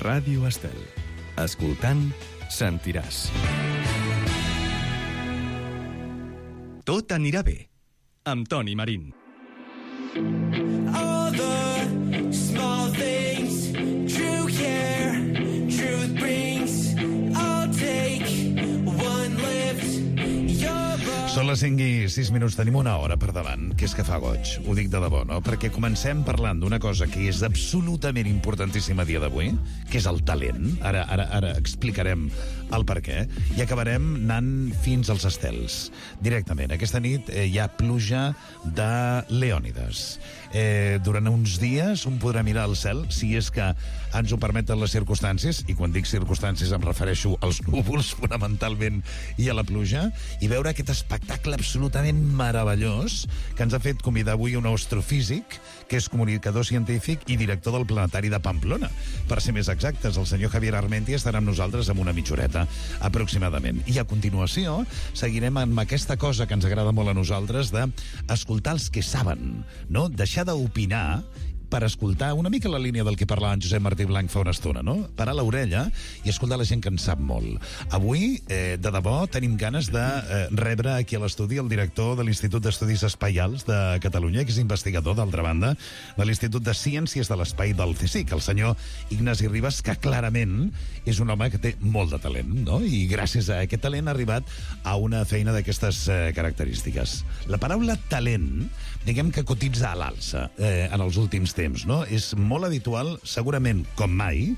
Ràdio Estel. Escoltant, sentiràs. Tot anirà bé. Amb Toni Marín. All the les 5 i 6 minuts, tenim una hora per davant, que és que fa goig, ho dic de debò, no? Perquè comencem parlant d'una cosa que és absolutament importantíssima a dia d'avui, que és el talent. Ara, ara, ara explicarem el per què. I acabarem anant fins als estels, directament. Aquesta nit eh, hi ha pluja de Leònides. Eh, durant uns dies un podrà mirar al cel, si és que ens ho permeten les circumstàncies, i quan dic circumstàncies em refereixo als núvols, fonamentalment, i a la pluja, i veure aquest espectacle absolutament meravellós que ens ha fet convidar avui un astrofísic, que és comunicador científic i director del Planetari de Pamplona. Per ser més exactes, el senyor Javier Armenti estarà amb nosaltres amb una mitjoreta, aproximadament. I a continuació seguirem amb aquesta cosa que ens agrada molt a nosaltres de escoltar els que saben, no? Deixar d'opinar per escoltar una mica la línia del que parlava en Josep Martí Blanc fa una estona, no? Parar l'orella i escoltar la gent que en sap molt. Avui, eh, de debò, tenim ganes de eh, rebre aquí a l'estudi el director de l'Institut d'Estudis Espaials de Catalunya, que és investigador, d'altra banda, de l'Institut de Ciències de l'Espai del CSIC, el senyor Ignasi Ribas, que clarament és un home que té molt de talent, no? I gràcies a aquest talent ha arribat a una feina d'aquestes eh, característiques. La paraula talent, diguem que cotitza a l'alça eh, en els últims temps, no? És molt habitual, segurament com mai,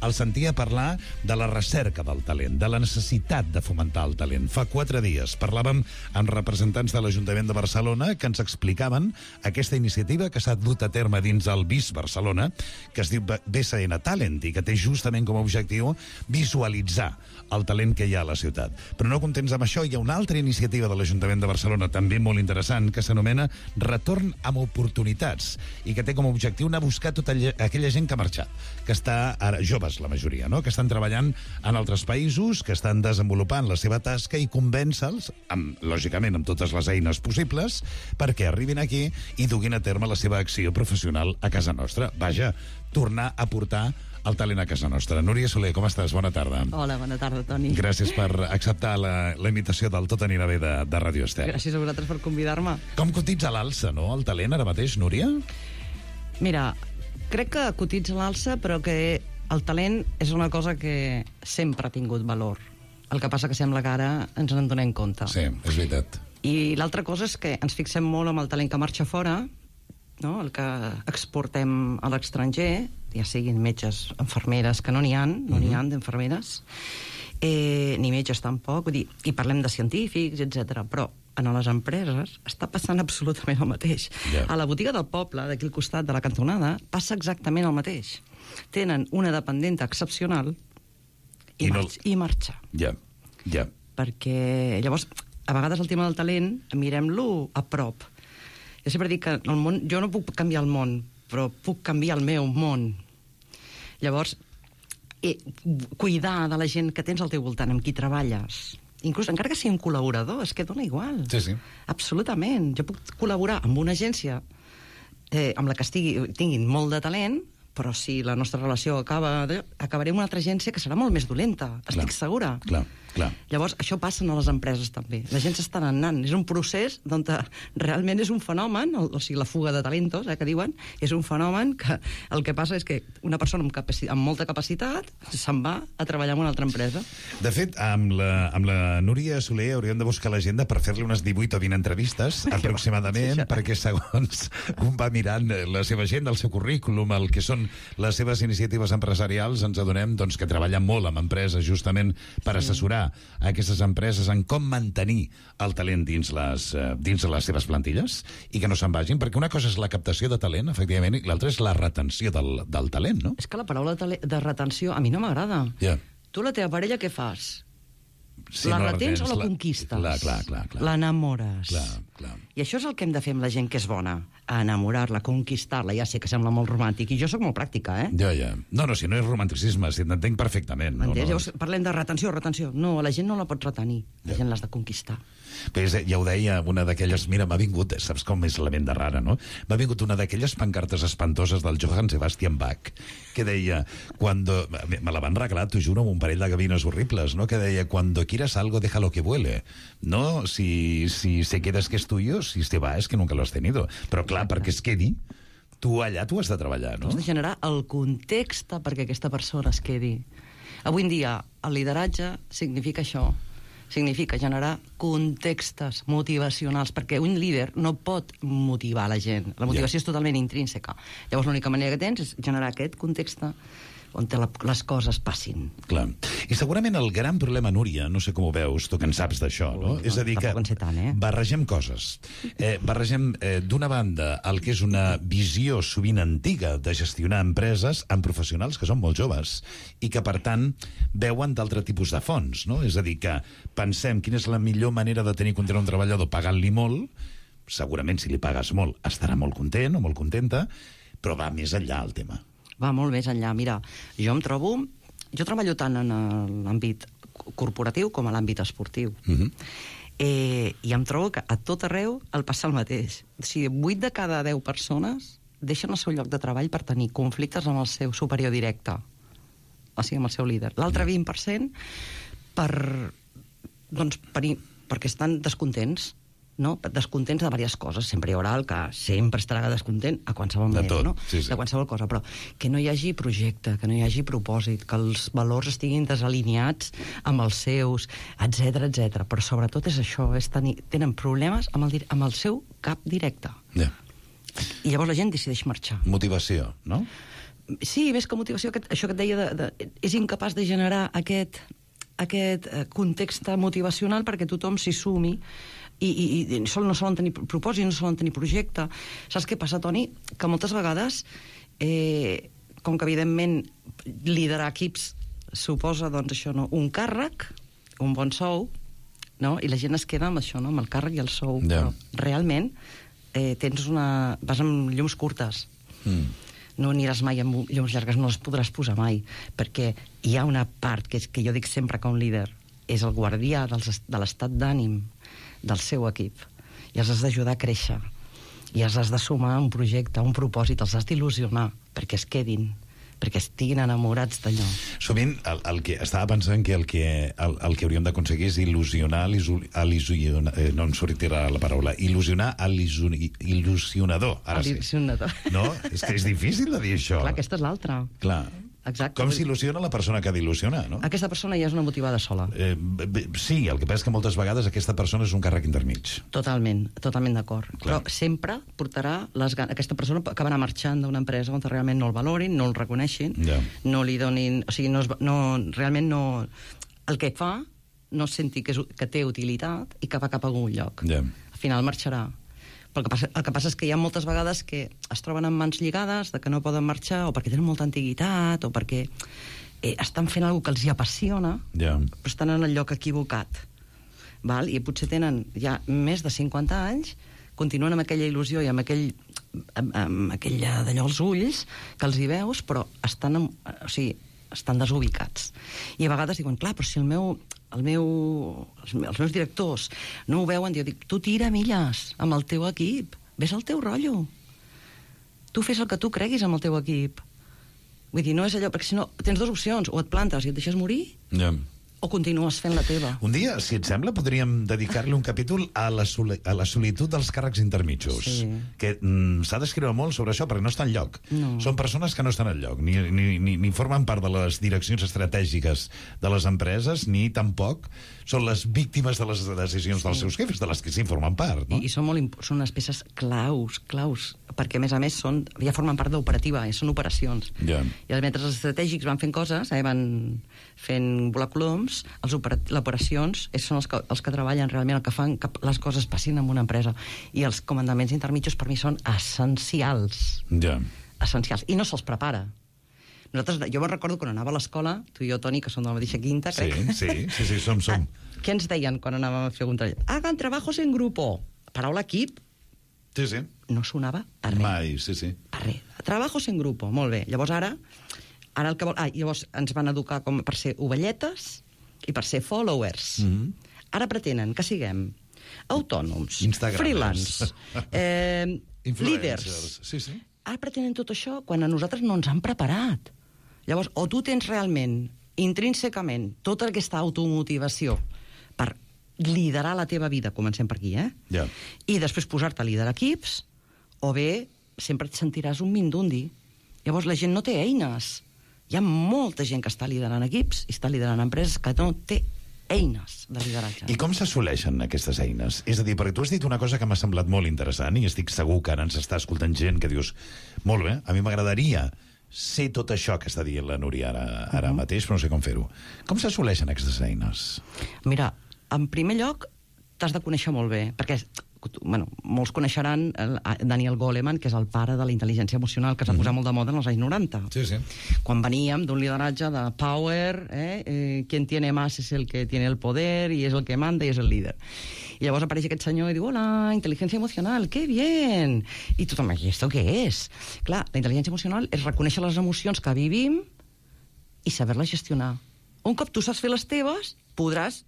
el sentir a parlar de la recerca del talent, de la necessitat de fomentar el talent. Fa quatre dies parlàvem amb representants de l'Ajuntament de Barcelona que ens explicaven aquesta iniciativa que s'ha dut a terme dins el BIS Barcelona, que es diu BSN Talent i que té justament com a objectiu visualitzar el talent que hi ha a la ciutat. Però no contents amb això, hi ha una altra iniciativa de l'Ajuntament de Barcelona, també molt interessant, que s'anomena Retorn amb oportunitats i que té com a objectiu anar a buscar tota aquella gent que ha marxat, que està ara joves, la majoria, no? que estan treballant en altres països, que estan desenvolupant la seva tasca i convèncer-los, amb, lògicament amb totes les eines possibles, perquè arribin aquí i duguin a terme la seva acció professional a casa nostra. Vaja, tornar a portar el talent a casa nostra. Núria Soler, com estàs? Bona tarda. Hola, bona tarda, Toni. Gràcies per acceptar la, la invitació del Tot anirà bé de, de Radio Estel. Gràcies a vosaltres per convidar-me. Com cotitza l'alça, no, el talent ara mateix, Núria? Mira, crec que cotitza l'alça, però que el talent és una cosa que sempre ha tingut valor. El que passa que sembla que ara ens en donem compte. Sí, és veritat. I l'altra cosa és que ens fixem molt amb el talent que marxa fora, no? el que exportem a l'estranger, ja siguin metges, enfermeres, que no n'hi han, no n'hi han d'infermeres, eh, ni metges tampoc, vull dir, i parlem de científics, etc. però en les empreses està passant absolutament el mateix. Ja. A la botiga del poble, d'aquí al costat de la cantonada, passa exactament el mateix. Tenen una dependenta excepcional i, I no- marxa, i marxa Ja, ja. perquè llavors a vegades el tema del talent mirem-lo a prop. Jo sempre dic que el món, jo no puc canviar el món però puc canviar el meu món. Llavors eh, cuidar de la gent que tens al teu voltant amb qui treballes. Inclús encara que sigui un col·laborador és que dona igual. Sí, sí. absolutament. Jo puc col·laborar amb una agència eh, amb la que estigui, tinguin molt de talent però si la nostra relació acaba acabaré en una altra agència que serà molt més dolenta estic segura Clar, clar. Llavors, això passa a les empreses també. La gent s'està anant. És un procés on realment és un fenomen, o, o sigui, la fuga de talentos, eh, que diuen, és un fenomen que el que passa és que una persona amb, capaci amb molta capacitat se'n va a treballar en una altra empresa. De fet, amb la, amb la Núria Soler hauríem de buscar l'agenda per fer-li unes 18 o 20 entrevistes, aproximadament, Sí, perquè segons un va mirant la seva agenda, el seu currículum, el que són les seves iniciatives empresarials, ens adonem doncs, que treballa molt amb empreses justament per assessorar aquestes empreses en com mantenir el talent dins les, eh, dins les seves plantilles i que no se'n vagin, perquè una cosa és la captació de talent, efectivament, i l'altra és la retenció del, del talent, no? És que la paraula de retenció a mi no m'agrada. Ja. Tu la teva parella què fas? Sí, la no retens o la retens, conquistes? Clar, clar, clar. clar. L'enamores. Clar, Clar. I això és el que hem de fer amb la gent que és bona. Enamorar-la, conquistar-la. Ja sé que sembla molt romàntic, i jo sóc molt pràctica, eh? Ja, ja. No, no, si no és romanticisme, si t'entenc perfectament. No, no. Llavors parlem de retenció, retenció. No, la gent no la pots retenir. La gent l'has de conquistar. Pues, eh, ja ho deia una d'aquelles... Mira, m'ha vingut... eh, Saps com és la ment de rara, no? M'ha vingut una d'aquelles pancartes espantoses del Johann Sebastian Bach que deia... Cuando... Me la van regalar, t'ho juro, amb un parell de gavines horribles, no? Que deia, cuando quieras algo, déjalo que vuele. No, si, si se quedas que es tuyo, si se va, es que nunca lo has tenido. Però clar, perquè es quedi, tu allà tu has de treballar, no? Has de generar el context perquè aquesta persona es quedi. Avui en dia, el lideratge significa això. Significa generar contextes motivacionals, perquè un líder no pot motivar la gent. La motivació Ja. és totalment intrínseca. Llavors, l'única manera que tens és generar aquest context on la, les coses passin. Clar. I segurament el gran problema, Núria, no sé com ho veus, tu que en saps d'això, no? Ui, És a dir, que tant, eh? barregem coses. Eh, barregem, eh, d'una banda, el que és una visió sovint antiga de gestionar empreses amb professionals que són molt joves i que, per tant, veuen d'altre tipus de fons, no? És a dir, que pensem quina és la millor manera de tenir content un treballador pagant-li molt, segurament si li pagues molt estarà molt content o molt contenta, però va més enllà el tema. Va molt més enllà. Mira, jo em trobo... Jo treballo tant en eh, l'àmbit corporatiu com a l'àmbit esportiu. Mhm. eh, I em trobo que a tot arreu el passa el mateix. O sigui, 8 de cada 10 persones deixen el seu lloc de treball per tenir conflictes amb el seu superior directe, o sigui, amb el seu líder. L'altre 20% per, doncs, per, perquè estan descontents, no? descontents de diverses coses. Sempre hi haurà el que sempre estarà descontent a qualsevol De manera, tot, no? sí, sí. de qualsevol cosa, però que no hi hagi projecte, que no hi hagi propòsit, que els valors estiguin desalineats amb els seus, etc etc. Però sobretot és això, és tenir, tenen problemes amb el, amb el seu cap directe. Ja. I llavors la gent decideix marxar. Motivació, no? Sí, més que motivació, aquest, això que et deia, de, de, és incapaç de generar aquest, aquest eh, context motivacional perquè tothom s'hi sumi i, i, i sol, no solen tenir propòsit, no solen tenir projecte. Saps què passa, Toni? Que moltes vegades, eh, com que evidentment liderar equips suposa doncs, això, no? un càrrec, un bon sou, no? i la gent es queda amb això, no? amb el càrrec i el sou. Ja. Però realment eh, tens una... vas amb llums curtes Mm. no aniràs mai amb llums llargues, no les podràs posar mai, perquè hi ha una part que, és, que jo dic sempre que un líder és el guardià dels, de l'estat d'ànim del seu equip i els has d'ajudar a créixer i els has de sumar a un projecte, a un propòsit, els has d'il·lusionar perquè es quedin, perquè estiguin enamorats d'allò. Sovint el, el que estava pensant que el que, el, el que hauríem d'aconseguir és il·lusionar, il·lusionar, eh, no em sortirà la paraula, il·lusionar il·lusionador. Ara sí. No? És que és difícil de dir això. Clar, aquesta és l'altra. Clar. Exacte. Com s'il·lusiona la persona que ha d'il·lusionar, no? Aquesta persona ja és una motivada sola. Eh, sí, el que passa és que moltes vegades aquesta persona és un càrrec intermig. Totalment, totalment d'acord. Però sempre portarà les ganes... Aquesta persona acabarà marxant d'una empresa on realment no el valorin, no el reconeixin, Ja. no li donin... O sigui, no, es, no, realment no... El que fa no senti que, és, que té utilitat i que va cap a algun lloc. Ja. Al final marxarà. Però el que, passa, el que passa és que hi ha moltes vegades que es troben amb mans lligades, de que no poden marxar, o perquè tenen molta antiguitat, o perquè eh, estan fent alguna que els hi apassiona, Ja. però estan en el lloc equivocat. Val? I potser tenen ja més de 50 anys, continuen amb aquella il·lusió i amb aquell amb, amb aquella d'allò als ulls que els hi veus, però estan, en, o sigui, estan desubicats. I a vegades diuen, clar, però si el meu, el meu, els, me- els meus directors no ho veuen, jo dic, tu tira milles amb el teu equip, ves al teu rotllo. Tu fes el que tu creguis amb el teu equip. Vull dir, no és allò, perquè si no, tens dues opcions, o et plantes i et deixes morir, Ja. O continues fent la teva. Un dia, si et sembla, podríem dedicar-li un capítol a la, soli a la solitud dels càrrecs intermitjos. Sí. Que mm, s'ha d'escriure molt sobre això perquè no està enlloc. No. Són persones que no estan enlloc, ni, ni, ni, ni formen part de les direccions estratègiques de les empreses, ni tampoc són les víctimes de les decisions dels seus jefes, de les que sí formen part. No? I, i són, molt, són unes peces claus, claus, perquè a més a més són, ja formen part d'operativa, eh? són operacions. Ja. I els mentre els estratègics van fent coses, eh? van fent volar coloms, els operacions eh, són els que, els que treballen realment, el que fan que les coses passin en una empresa. I els comandaments intermitjos per mi són essencials, Ja. essencials, i no se'ls prepara. Nosaltres, jo me'n recordo quan anava a l'escola, tu i jo, Toni, que som de la mateixa quinta, Sí, crec. sí, sí, sí, som, som. Què ens deien quan anàvem a fer un treball? Hagan trabajos en grupo. paraula equip Sí, sí. no sonava per res. Mai, sí, sí. Per res. Trabajos en grupo, molt bé. Llavors ara, ara el que vol... Ah, llavors ens van educar com per ser ovelletes i per ser followers. Mm. -hmm. Ara pretenen que siguem autònoms, freelance, eh, líders. Sí, sí. Ara pretenen tot això quan a nosaltres no ens han preparat. Llavors, o tu tens realment, intrínsecament, tota aquesta automotivació per liderar la teva vida, comencem per aquí, eh? Ja. I després posar-te a liderar equips, o bé sempre et sentiràs un mindundi. Llavors la gent no té eines. Hi ha molta gent que està liderant equips i està liderant empreses que no té eines de lideratge. I com s'assoleixen aquestes eines? És a dir, perquè tu has dit una cosa que m'ha semblat molt interessant i estic segur que ara ens està escoltant gent que dius molt bé, a mi m'agradaria ser tot això que està dient la Núria ara, ara mateix, però no sé com fer-ho. Com s'assoleixen aquestes eines? Mira, en primer lloc, t'has de conèixer molt bé, perquè bueno, molts coneixeran el, Daniel Goleman, que és el pare de la intel·ligència emocional, que es va posar molt de moda en els anys 90. Sí, sí. Quan veníem d'un lideratge de power, eh, eh, quien tiene más es el que tiene el poder y es el que manda y es el líder. I llavors apareix aquest senyor i diu, hola, intel·ligència emocional, qué bien! I tothom, i esto què és? Clar, la intel·ligència emocional és reconèixer les emocions que vivim i saber-les gestionar. Un cop tu saps fer les teves, podràs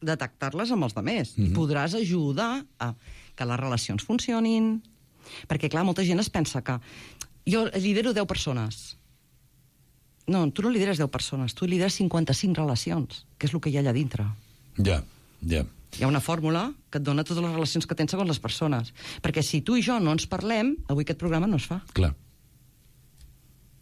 detectar-les amb els altres. Mm -hmm. I podràs ajudar a que les relacions funcionin. Perquè, clar, molta gent es pensa que jo lidero 10 persones. No, tu no lideres 10 persones, tu lideres 55 relacions, que és el que hi ha allà dintre. Ja, ja. Hi ha una fórmula que et dona totes les relacions que tens segons les persones. Perquè si tu i jo no ens parlem, avui aquest programa no es fa. Clar.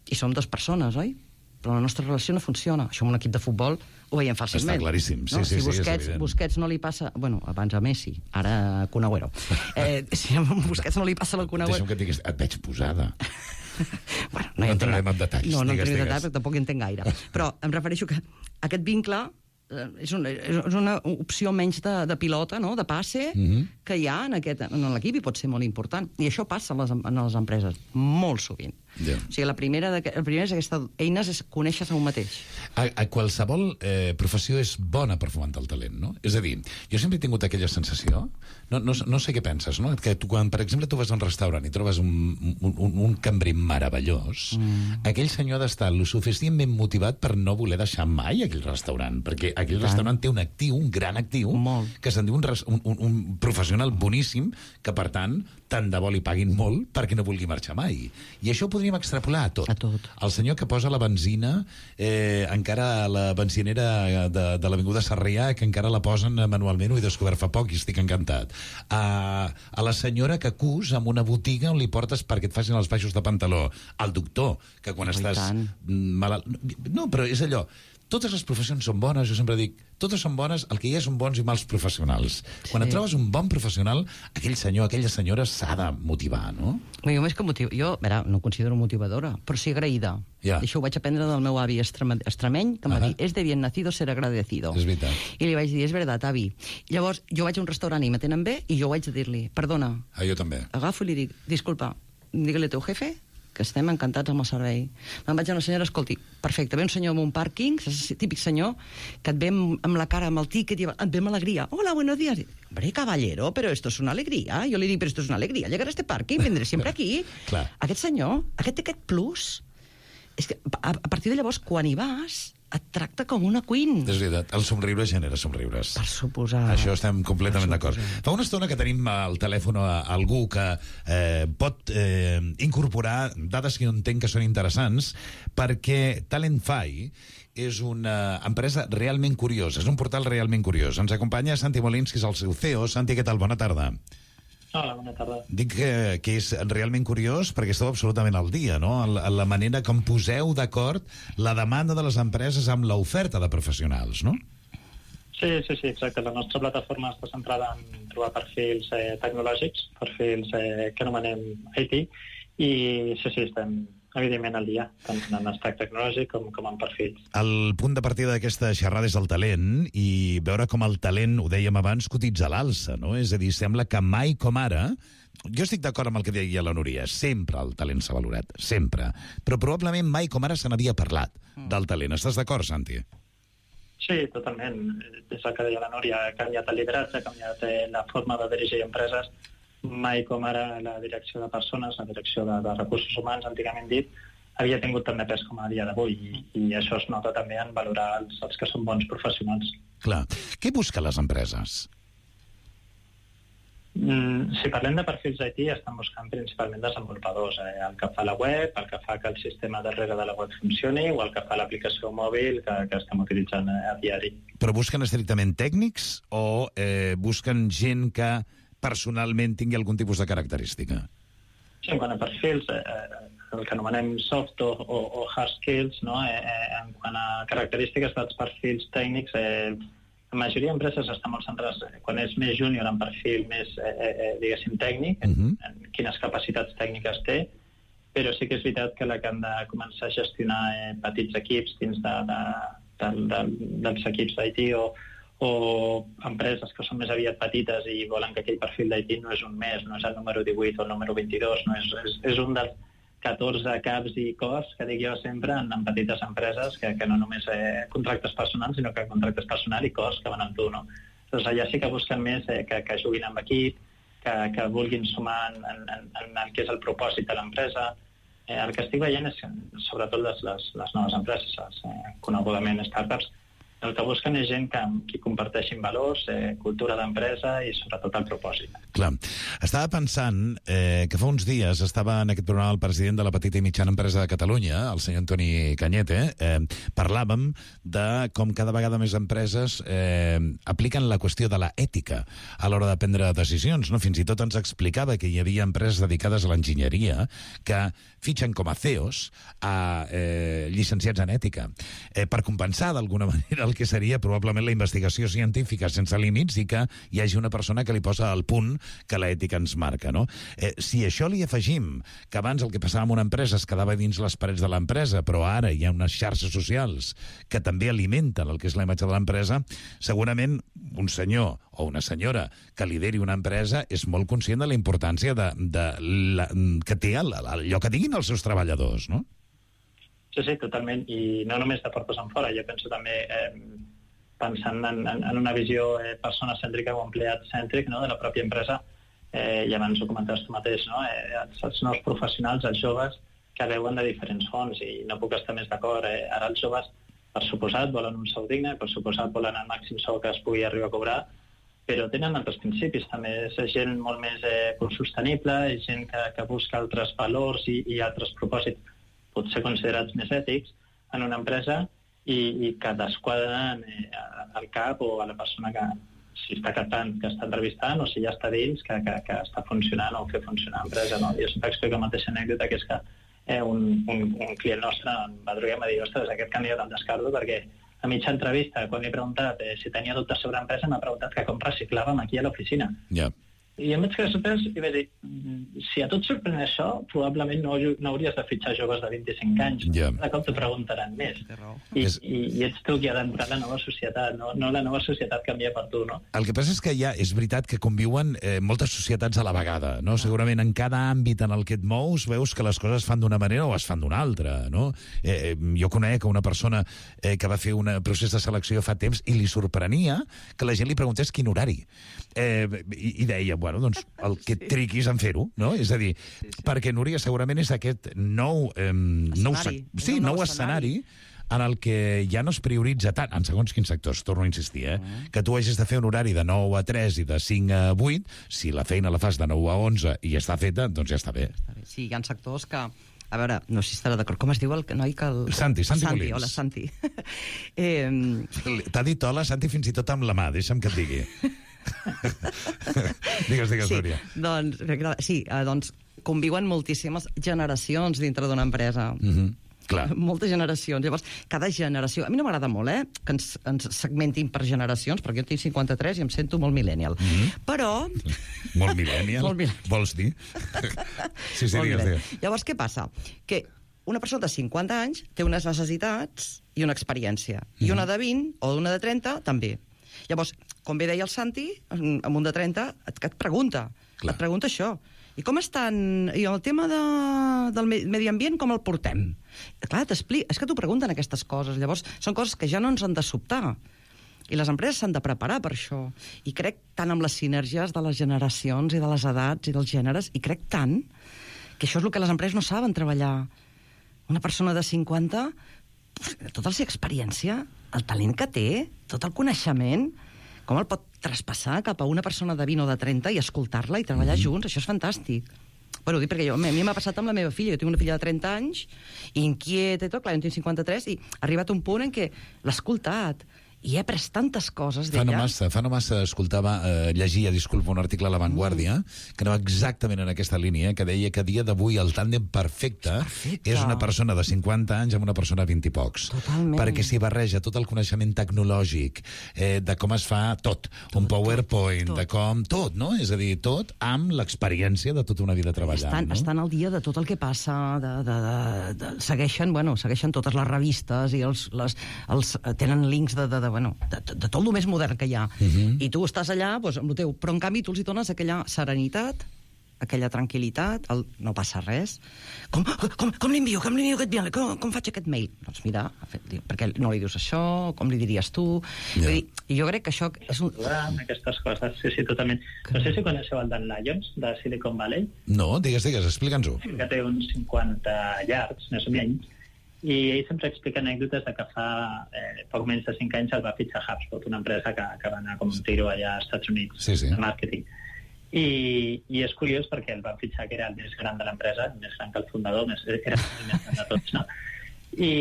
I som dues persones, oi? Però la nostra relació no funciona. Això en un equip de futbol ho veiem fàcilment. Està claríssim. Sí, no? sí, si sí, Busquets, evident. Busquets no li passa... Bueno, abans a Messi, ara a Cunagüero. Eh, si a Busquets no li passa la Cunagüero... Deixa'm que et diguis, et veig posada. Bueno, No hi entrarem en detalls, No, no digues, entrarem en detalls, tampoc hi entenc gaire. Però em refereixo que aquest vincle eh, és una, és una opció menys de, de pilota, no? de passe, Mhm. que hi ha en, aquest, en l'equip i pot ser molt important. I això passa en les, en les empreses, molt sovint. Ja. O sigui, la primera, de, la primera és aquesta eines és conèixer-se un mateix. A, a qualsevol eh, professió és bona per fomentar el talent, no? És a dir, jo sempre he tingut aquella sensació, no, no, no sé què penses, no? Que tu, quan, per exemple, tu vas a un restaurant i trobes un, un, un, un cambrer meravellós, mm. aquell senyor ha d'estar lo suficientment motivat per no voler deixar mai aquell restaurant, perquè aquell Tant. restaurant té un actiu, un gran actiu, Molt. que se'n diu un, un, un, un professional boníssim, que, per tant, tant de bo li paguin molt perquè no vulgui marxar mai. I això ho podríem extrapolar a tot. A tot. El senyor que posa la benzina eh, encara a la benzinera de, de l'Avinguda Sarrià, que encara la posen manualment, ho he descobert fa poc i estic encantat. A, a la senyora que cus en una botiga on li portes perquè et facin els baixos de pantaló. Al doctor, que quan Oh, i estàs malalt... No, però és allò... Totes les professions són bones, jo sempre dic, totes són bones, el que hi ha són bons i mals professionals. Quan Sí. et trobes un bon professional, aquell senyor, aquella senyora s'ha de motivar, no? Bé, Jo més que motiu... Jo, a veure, no considero motivadora, però sí agraïda. Ja. Això ho vaig aprendre del meu avi extrema, extremeny, que em va dir, és de bien nacido ser agradecido. És veritat. I li vaig dir, és veritat, avi. Llavors, jo vaig a un restaurant i m'atenen bé, i jo vaig a dir-li, perdona, Ah, jo també. agafo i li dic, disculpa, digue-li al teu jefe que estem encantats amb el servei. Me'n vaig a una senyora, escolti, perfecte, ve un senyor amb un pàrquing, típic senyor, que et ve amb, la cara, amb el tiquet, i et ve amb alegria. Hola, buenos días. Hombre, caballero, pero esto es una alegría. Jo li dic, pero esto es una alegría. Llegar a este parking, vendré siempre aquí. Clar. Aquest senyor, aquest té aquest plus, és que a, a partir de llavors, quan hi vas, et tracta com una queen. És veritat, el somriure genera somriures. Per suposar. Això estem completament d'acord. Fa una estona que tenim al telèfon a algú que eh, pot eh, incorporar dades que jo entenc que són interessants, perquè Talentfy és una empresa realment curiosa, és un portal realment curiós. Ens acompanya Santi Molins, que és el seu CEO. Santi, què tal? Bona tarda. Hola, bona tarda. Dic que, que és realment curiós perquè esteu absolutament al dia, no? En la, en la manera com poseu d'acord la demanda de les empreses amb l'oferta de professionals, no? Sí, sí, sí, exacte. La nostra plataforma està centrada en trobar perfils eh, tecnològics, perfils eh, que anomenem IT, i sí, sí, estem evidentment al dia, tant en stack tecnològic com, com en perfils. El punt de partida d'aquesta xerrada és el talent i veure com el talent, ho dèiem abans, cotitza a l'alça, no? És a dir, sembla que mai com ara jo estic d'acord amb el que deia la Núria, sempre el talent s'ha valorat, sempre. Però probablement mai com ara se n'havia parlat del talent. Estàs d'acord, Santi? Sí, totalment. És el que deia la Núria, ha canviat el lideratge, ha canviat eh, la forma de dirigir empreses. Mai com ara la direcció de persones, la direcció de, de recursos humans, antigament dit, havia tingut tant de pes com a dia d'avui i, i això es nota també en valorar els, els que són bons professionals. Clar. Què busquen les empreses? Mm, si parlem de perfils d'IT, estan buscant principalment desenvolupadors, eh? el que fa la web, el que fa que el sistema darrere de la web funcioni o el que fa l'aplicació mòbil que, que estem utilitzant eh, a diari. Però busquen estrictament tècnics o eh, busquen gent que personalment tingui algun tipus de característica? Sí, en quant a perfils, eh, eh, el que anomenem soft o, o, o hard skills, no? eh, eh, en quant a característiques dels perfils tècnics, eh, la majoria d'empreses estan molt centrades, eh, quan és més júnior, en perfil més, eh, eh, diguéssim, tècnic, en, Mhm. en quines capacitats tècniques té, però sí que és veritat que la que han de començar a gestionar eh, petits equips dins de, de, de, de, dels equips d'IT o, o empreses que són més aviat petites i volen que aquell perfil d'IT no és un mes, no és el número 18 o el número 22, no és, és, és un dels 14 caps i cos que dic jo sempre en, en petites empreses que, que no només eh, contractes personals sinó que contractes personal i cos que van amb tu no? doncs allà sí que busquen més eh, que, que juguin amb equip que, que vulguin sumar en, en, en, el que és el propòsit de l'empresa eh, el que estic veient és sobretot les, les, les noves empreses les, eh, conegudament startups el que busquen és gent que, qui comparteixin valors, eh, cultura d'empresa i sobretot el propòsit. Clar. Estava pensant eh, que fa uns dies estava en aquest programa el president de la petita i mitjana empresa de Catalunya, el senyor Antoni Canyete, eh, parlàvem de com cada vegada més empreses eh, apliquen la qüestió de la ètica a l'hora de prendre decisions. No? Fins i tot ens explicava que hi havia empreses dedicades a l'enginyeria que fitxen com a CEOs a eh, llicenciats en ètica eh, per compensar d'alguna manera el que seria probablement la investigació científica sense límits i que hi hagi una persona que li posa al punt que l'ètica ens marca. No? Eh, si això li afegim que abans el que passava amb una empresa es quedava dins les parets de l'empresa, però ara hi ha unes xarxes socials que també alimenten el que és la imatge de l'empresa, segurament un senyor o una senyora que lideri una empresa és molt conscient de la importància de, de la, que té el, allò que diguin els seus treballadors, no? Sí, sí, totalment. I no només de portes en fora. Jo penso també, eh, pensant en, en, en una visió eh, persona-cèntrica o empleat-cèntric no, de la pròpia empresa, eh, i abans ho comentaves tu mateix, no? eh, els, els nous professionals, els joves, que veuen de diferents fonts i no puc estar més d'acord. Eh, ara els joves, per suposat, volen un sou digne, per suposat volen el màxim sou que es pugui arribar a cobrar, però tenen altres principis també. És gent molt més eh, sostenible, és gent que, que busca altres valors i, i altres propòsits potser considerats més ètics en una empresa i, i que desquadren eh, al cap o a la persona que si està captant, que està entrevistant o si ja està dins, que, que, que està funcionant o fer funcionar l'empresa. No? Jo sempre explico la mateixa anècdota, que és que eh, un, un, un client nostre em va trucar i em va dir ostres, aquest candidat el descarto perquè a mitja entrevista, quan li he preguntat eh, si tenia dubtes sobre empresa, m'ha preguntat que com reciclàvem aquí a l'oficina. Ja. I em vaig quedar sorprès i vaig dir, "Mm, si a tu et sorprèn això, probablement no, no hauries de fitxar joves de 25 anys. Ja. De cop t'ho preguntaran més. I, És- i, I ets tu qui ha d'entrar a la nova societat, no, no la nova societat canvia per tu, no? El que passa és que ja és veritat que conviuen eh, moltes societats a la vegada, no? Segurament en cada àmbit en el que et mous veus que les coses es fan d'una manera o es fan d'una altra, no? Eh, eh, jo conec una persona eh, que va fer un procés de selecció fa temps i li sorprenia que la gent li preguntés quin horari. Eh, i, I deia, bueno, doncs el que triguis en fer-ho, no? És a dir, perquè Núria segurament és aquest nou... Eh, nou Escenari. sí, És un nou nou escenari en el que ja no es prioritza tant, en segons quins sectors, torno a insistir, eh, que tu hagis de fer un horari de 9 a 3 i de 5 a 8, si la feina la fas de 9 a 11 i està feta, doncs ja està bé. Està bé. Sí, hi ha sectors que... A veure, no sé si estarà d'acord. Com es diu el noi que... El... Santi, Santi Santi, Molins. hola, Santi. eh, T'ha dit hola, Santi, fins i tot amb la mà, deixa'm que et digui. digues, digues, sí, Núria. doncs, sí, eh, doncs conviuen moltíssimes generacions dintre d'una empresa. Mm -hmm. Clar. Moltes generacions. Llavors, cada generació... A mi no m'agrada molt, eh?, que ens, ens segmentin per generacions, perquè jo tinc 53 i em sento molt millennial. Mm -hmm. Però... Molt millennial, Molt millennial. vols dir? sí, sí, Molt digues, digues. Llavors, què passa? Que una persona de 50 anys té unes necessitats i una experiència. I una de 20 o una de 30 també. Llavors, com bé deia el Santi, amb un de 30, et, et pregunta. Clar. Et pregunta això. I com estan... I el tema de, del me- medi ambient, com el portem? Clar, t'explico... És que t'ho pregunten aquestes coses. Llavors, són coses que ja no ens han de sobtar. I les empreses s'han de preparar per això. I crec tant amb les sinergies de les generacions i de les edats i dels gèneres, i crec tant que això és el que les empreses no saben treballar. Una persona de 50, tota la seva experiència, el talent que té, tot el coneixement, com el pot traspassar cap a una persona de 20 o de 30 i escoltar-la i treballar mm -hmm. junts, això és fantàstic. Bueno, ho dic perquè jo, a mi m'ha passat amb la meva filla. Jo tinc una filla de 30 anys, inquieta i tot, clar, jo en tinc 53, i ha arribat un punt en què l'ha escoltat i he après tantes coses Fa no d'ella. massa, fa no massa escoltava, eh, llegia, disculpa, un article a La Vanguardia Mm. que anava exactament en aquesta línia, que deia que dia d'avui el tàndem perfecte, perfecte. és una persona de 50 anys amb una persona de 20 i pocs. Totalment. Perquè s'hi barreja tot el coneixement tecnològic, eh, de com es fa tot, un PowerPoint, tot. de com... Tot, no? És a dir, tot amb l'experiència de tota una vida treballant. estan, no? estan al dia de tot el que passa, de, de, de, de, segueixen, bueno, segueixen totes les revistes i els, les, els, eh, tenen links de, de, de, bueno, de, de, de tot el més modern que hi ha. Uh -huh. I tu estàs allà doncs, amb el teu, però en canvi tu els hi dones aquella serenitat, aquella tranquil·litat, el, no passa res. Com, com, com li envio, com li envio aquest mail, com, com faig aquest mail? Doncs mira, ha fet, diu, perquè no li dius això, com li diries tu... Ja. Vull dir, I jo crec que això és un... Aquestes coses, sí, sí, totalment. No sé si coneixeu el Dan Lyons, de Silicon Valley, No, digues, digues, explica'ns-ho. que té uns 50 llargs, més o menys, i ell sempre explica anècdotes de que fa eh, poc menys de 5 anys el va fitxar HubSpot, una empresa que, que va anar com un tiro allà als Estats Units Sí, sí. de màrqueting. I, I és curiós perquè el van fitxar que era el més gran de l'empresa, més gran que el fundador, més, era el més gran de tots, no? I,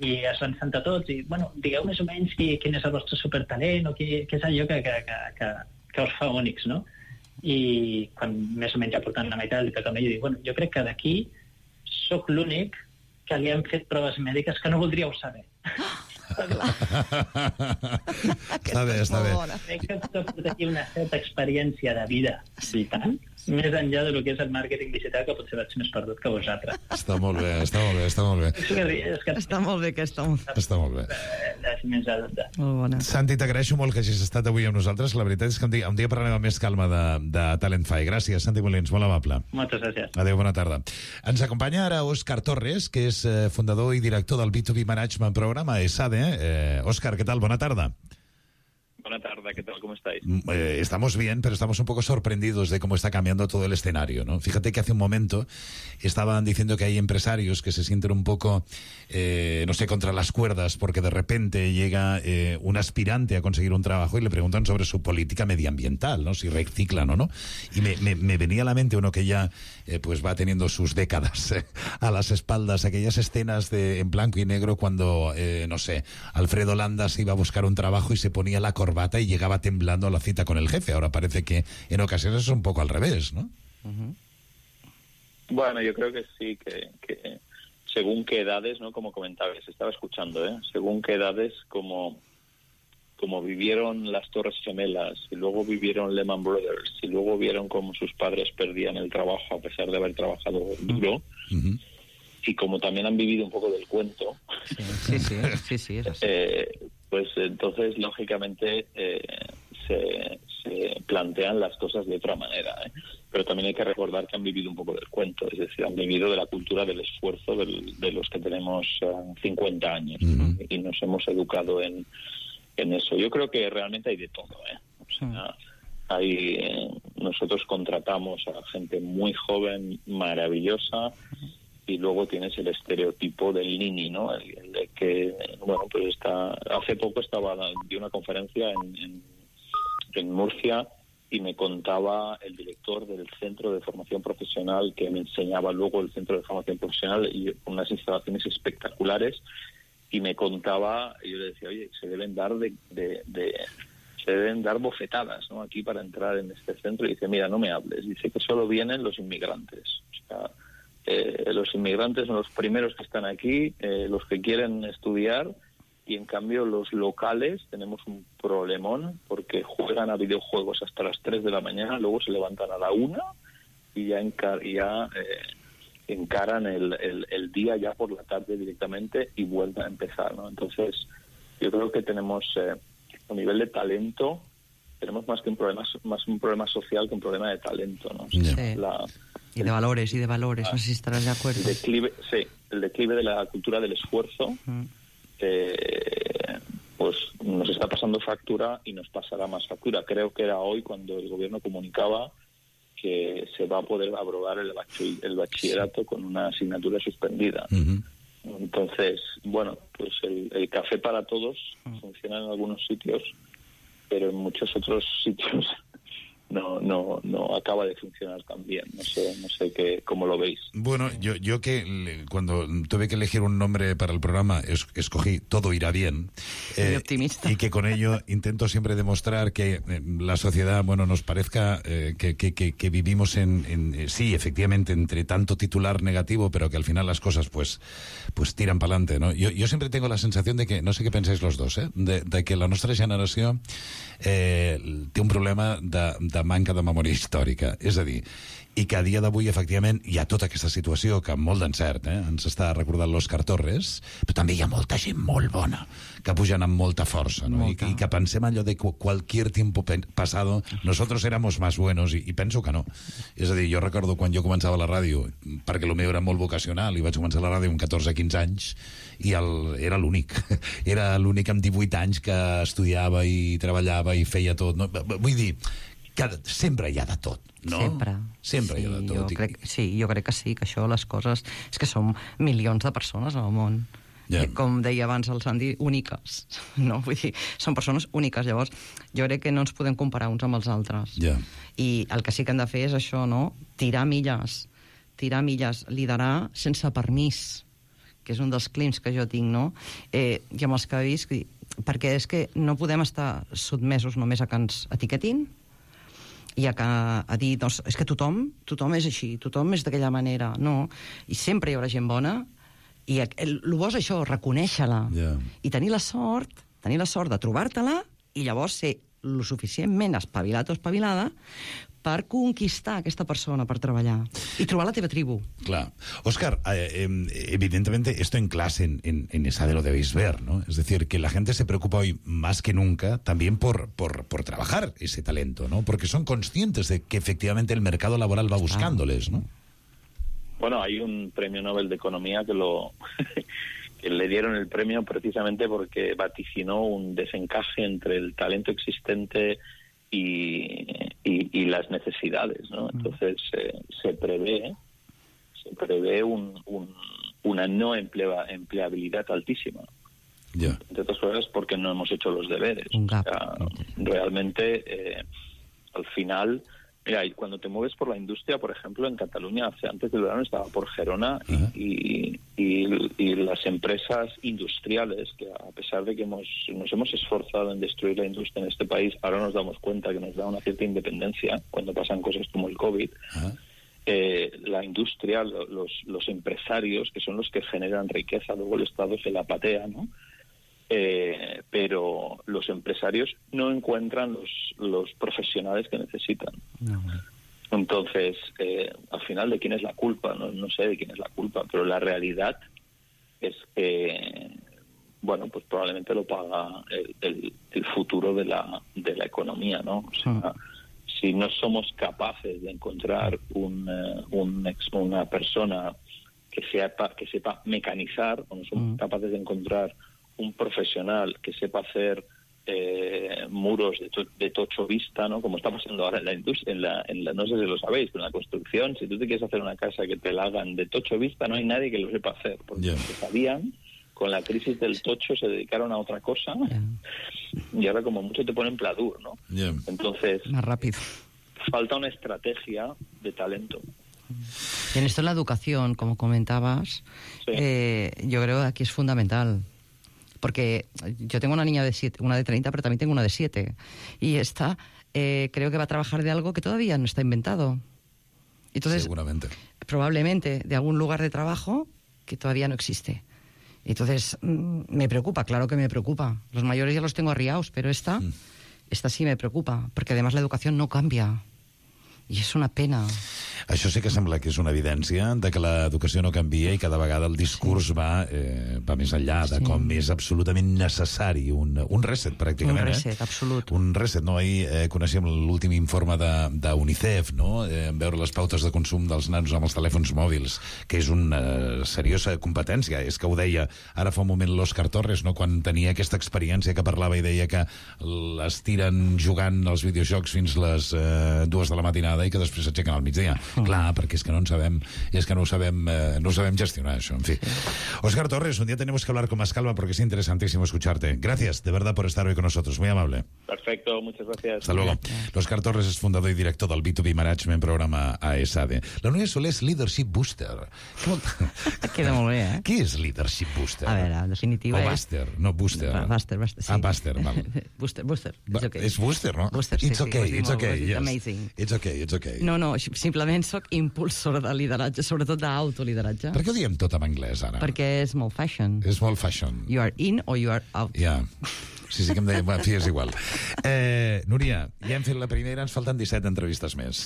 i es van sentar tots i, bueno, digueu més o menys qui, quin és el vostre supertalent o qui, què és allò que, que, que, que, que us fa únics, no? I quan més o menys ja portant la meitat del camí, jo dic, bueno, jo crec que d'aquí sóc l'únic que li han fet proves mèdiques que no voldríeu saber. està bé, està bé. Crec que tot aquí una certa experiència de vida vital, més enllà del que és el màrqueting digital, que potser vaig més perdut que vosaltres. Està molt bé, està molt bé, està molt bé. És que, és que Està molt bé aquesta, Està molt bé. és més de, de, molt bona. Santi, t'agraeixo molt que hagis estat avui amb nosaltres. La veritat és que un dia, un dia parlarem amb més calma de, de Talentfy. Gràcies, Santi Molins, molt amable. moltes gràcies. Adéu, bona tarda. Ens acompanya ara Òscar Torres, que és eh, fundador i director del B2B Management Programa ESADE. Eh, Òscar, què tal? Bona tarda. Tardes, ¿qué tal? ¿Cómo estáis? Mm, eh, estamos bien, pero estamos un poco sorprendidos de cómo está cambiando todo el escenario. ¿no? Fíjate que hace un momento estaban diciendo que hay empresarios que se sienten un poco, eh, no sé, contra las cuerdas porque de repente llega eh, un aspirante a conseguir un trabajo y le preguntan sobre su política medioambiental, ¿no? si reciclan o no. Y me, me- venía a la mente uno que ya pues va teniendo sus décadas a las espaldas, aquellas escenas de en blanco y negro cuando, no sé, Alfredo Landa se iba a buscar un trabajo y se ponía la corbata y llegaba temblando a la cita con el jefe. Ahora parece que en ocasiones es un poco al revés, ¿no? Bueno, yo creo que sí, que, que según qué edades, ¿no? Como comentabas, estaba escuchando, ¿eh? Según qué edades, como, como vivieron las Torres Gemelas y luego vivieron Lehman Brothers y luego vieron cómo sus padres perdían el trabajo a pesar de haber trabajado duro Ujú. y como también han vivido un poco del cuento, Sí, sí, sí, sí, és així. eh, pues entonces lógicamente eh, se, se plantean las cosas de otra manera. ¿eh? Pero también hay que recordar que han vivido un poco del cuento, es decir, han vivido de la cultura del esfuerzo del- de los que tenemos eh, 50 años y nos hemos educado en, en eso. Yo creo que realmente hay de todo. ¿eh? O sea, hay, eh, nosotros contratamos a gente muy joven, maravillosa, y luego tienes el estereotipo del nini, ¿no? El, el que, bueno, pues está... Hace poco estaba, di una conferencia en, en, en Murcia y me contaba el director del Centro de Formación Profesional que me enseñaba luego el Centro de Formación Profesional y unas instalaciones espectaculares y me contaba, y yo le decía, oye, se deben dar de, de, de- se deben dar bofetadas ¿no? aquí para entrar en este centro y dice, mira, no me hables, dice que solo vienen los inmigrantes. O sea, eh, los inmigrantes son los primeros que están aquí, eh, los que quieren estudiar y en cambio los locales tenemos un problemón porque juegan a videojuegos hasta las 3 de la mañana, luego se levantan a la 1 y ya, encar- ya eh, encaran el, el- el día ya por la tarde directamente y vuelven a empezar. ¿no? Entonces yo creo que tenemos eh, a nivel de talento tenemos más que un problema más un problema social que un problema de talento, ¿no? Sí. La- Y de valores, y de valores, no sé si estarás de acuerdo. el declive, sí, el declive de la cultura del esfuerzo, eh, pues nos está pasando factura y nos pasará más factura. Creo que era hoy cuando el gobierno comunicaba que se va a poder aprobar el, bachi- el bachillerato con una asignatura suspendida. Entonces, bueno, pues el, el café para todos funciona en algunos sitios, pero en muchos otros sitios no no no acaba de funcionar tan bien. No sé no sé qué cómo lo veis. Bueno, yo, yo que le- cuando tuve que elegir un nombre para el programa, es- escogí Todo irá bien. eh, optimista. Y que con ello intento siempre demostrar que eh, la sociedad, bueno, nos parezca eh, que, que- que- que vivimos en, en, eh, sí, efectivamente, entre tanto titular negativo, pero que al final las cosas pues, pues tiran para adelante, ¿no? Yo, yo siempre tengo la sensación de que, no sé qué pensáis los dos, eh? de, de que la nostra generació eh, té un problema de, de manca de memòria històrica. És a dir, i que a dia d'avui, efectivament, hi ha tota aquesta situació que amb molt d'encert eh? ens està recordant l'Òscar Torres, però també hi ha molta gent molt bona que pugen amb molta força, no? I, Molta. I que pensem allò de cualquier tiempo pasado nosotros éramos más buenos, i, i penso que no. És a dir, jo recordo quan jo començava a la ràdio, perquè el meu era molt vocacional, i vaig començar la ràdio amb 14-15 anys, i el, era l'únic. Era l'únic amb 18 anys que estudiava i treballava i feia tot. No? Vull dir, que sempre hi ha de tot, no? Sempre. Sempre sí, hi ha de tot. Jo I- crec, sí, jo crec que sí, que això, les coses... És que som milions de persones al món. Eh, Com deia abans el Sandy, úniques. No? Vull dir, són persones úniques. Llavors, jo crec que no ens podem comparar uns amb els altres. Ja. I el que sí que hem de fer és això, no? Tirar milles. Tirar milles. Liderar sense permís que és un dels clims que jo tinc, no? Eh, I amb els que visc, perquè és que no podem estar sotmesos només a que ens etiquetin, i a, que, a dir, doncs, és que tothom, tothom és així, tothom és d'aquella manera. No, i sempre hi haurà gent bona, i el, el bo és això, reconèixer-la. Ja. I tenir la sort, tenir la sort de trobar-te-la, i llavors ser lo suficientment espavilat o espavilada per conquistar aquesta persona per treballar i trobar la teva tribu. Claro. Oscar, eh, eh, evidentemente esto en clase, en, en, en esa de lo debéis ver, ¿no? Es decir, que la gente se preocupa hoy más que nunca también por, por, por trabajar ese talento, ¿no? Porque son conscientes de que efectivamente el mercado laboral va buscándoles, ¿no? Bueno, hay un premio Nobel de Economía que lo que le dieron el premio precisamente porque vaticinó un desencaje entre el talento existente y, y- y las necesidades, ¿no? Entonces eh, se prevé se prevé un, un- una no emplea- empleabilidad altísima. Ya. entre otras cosas porque no hemos hecho los deberes. O sea, realmente, eh, al final, mira, y cuando te mueves por la industria, por ejemplo, en Cataluña, hace, antes del verano estaba por Gerona y- Ajá. y, y- y las empresas industriales, que a pesar de que hemos, nos hemos esforzado en destruir la industria en este país, ahora nos damos cuenta que nos da una cierta independencia cuando pasan cosas como el COVID. Eh, la industria, lo- los, los empresarios, que son los que generan riqueza, luego el Estado se la patea, ¿no? Eh, pero los empresarios no encuentran los, los profesionales que necesitan. No. Entonces, eh, al final, ¿de quién es la culpa? No, no sé de quién es la culpa, pero la realidad es que, bueno, pues probablemente lo paga el, el- el futuro de la, de la economía, ¿no? O sea, si no somos capaces de encontrar un, eh, un ex- una persona que sepa, que sepa mecanizar, o no somos Mm. capaces de encontrar un profesional que sepa hacer eh, muros de, to- de tocho vista, ¿no? Como está pasando ahora en la industria, en la, en la- no sé si lo sabéis, pero en la construcción, si tú te quieres hacer una casa que te la hagan de tocho vista, no hay nadie que lo sepa hacer, porque que sabían, con la crisis del tocho se dedicaron a otra cosa y ahora como mucho te ponen pladur, ¿no? Entonces, Más rápido. falta una estrategia de talento. Y en esto la educación, como comentabas, Sí. eh, yo creo que aquí es fundamental. Porque yo tengo una niña de siete, una de 30, pero también tengo una de 7. Y esta eh, creo que va a trabajar de algo que todavía no está inventado. Entonces, Seguramente. probablemente de algún lugar de trabajo que todavía no existe. Entonces, mm, me preocupa, claro que me preocupa. Los mayores ya los tengo arriados, pero esta, esta sí me preocupa, porque además la educación no cambia. Y es una pena. Això sí que sembla que és una evidència de que l'educació no canvia i cada vegada el discurs va, eh, va més enllà de Sí. com és absolutament necessari un, un reset, pràcticament. Un reset, eh? absolut. Un reset, no? Ahir eh, coneixíem l'últim informe de, de UNICEF, no? Eh, veure les pautes de consum dels nanos amb els telèfons mòbils, que és una eh, seriosa competència. És que ho deia ara fa un moment l'Òscar Torres, no? quan tenia aquesta experiència que parlava i deia que les tiren jugant als videojocs fins les eh, dues de la matinada i que després s'aixequen al migdia. Mm. Clar, perquè és que no en sabem, i és que no ho sabem, eh, no ho sabem gestionar, això, en fi. Óscar Torres, un día tenemos que hablar con más calma porque es interesantísimo escucharte. Gracias, de verdad, por estar hoy con nosotros. Muy amable. Perfecto, muchas gracias. Hasta luego. Oscar Torres es fundador y director del B2B Management programa ASAD. La Núria Soler és Leadership Booster. Queda molt bé, eh? Què és Leadership Booster? A veure, en definitiva O és- Buster, no Booster. Buster, Buster, sí. Ah, Buster, val. Booster, Booster. It's okay. És Booster, no? Booster, sí, it's sí, okay, dit it's okay, yes. amazing. It's okay, it's okay. No, no, simplement sóc impulsor de lideratge, sobretot d'autolideratge, Per què ho diem tot en anglès, ara? perquè és molt fashion. És molt fashion. You are in or you are out. Ja. Sí, sí que em deia, en fi, és igual. Eh, Núria, ja hem fet la primera, ens falten 17 entrevistes més.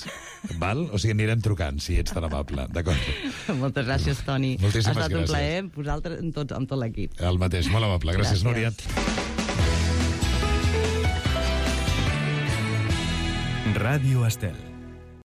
Val? O sigui, anirem trucant, si ets tan amable. D'acord? Moltes gràcies, Toni. Moltíssimes ha estat gràcies. un plaer vosaltres amb tot, amb tot l'equip. El mateix, molt amable. Gràcies, Gràcies. Núria. Radio Estel.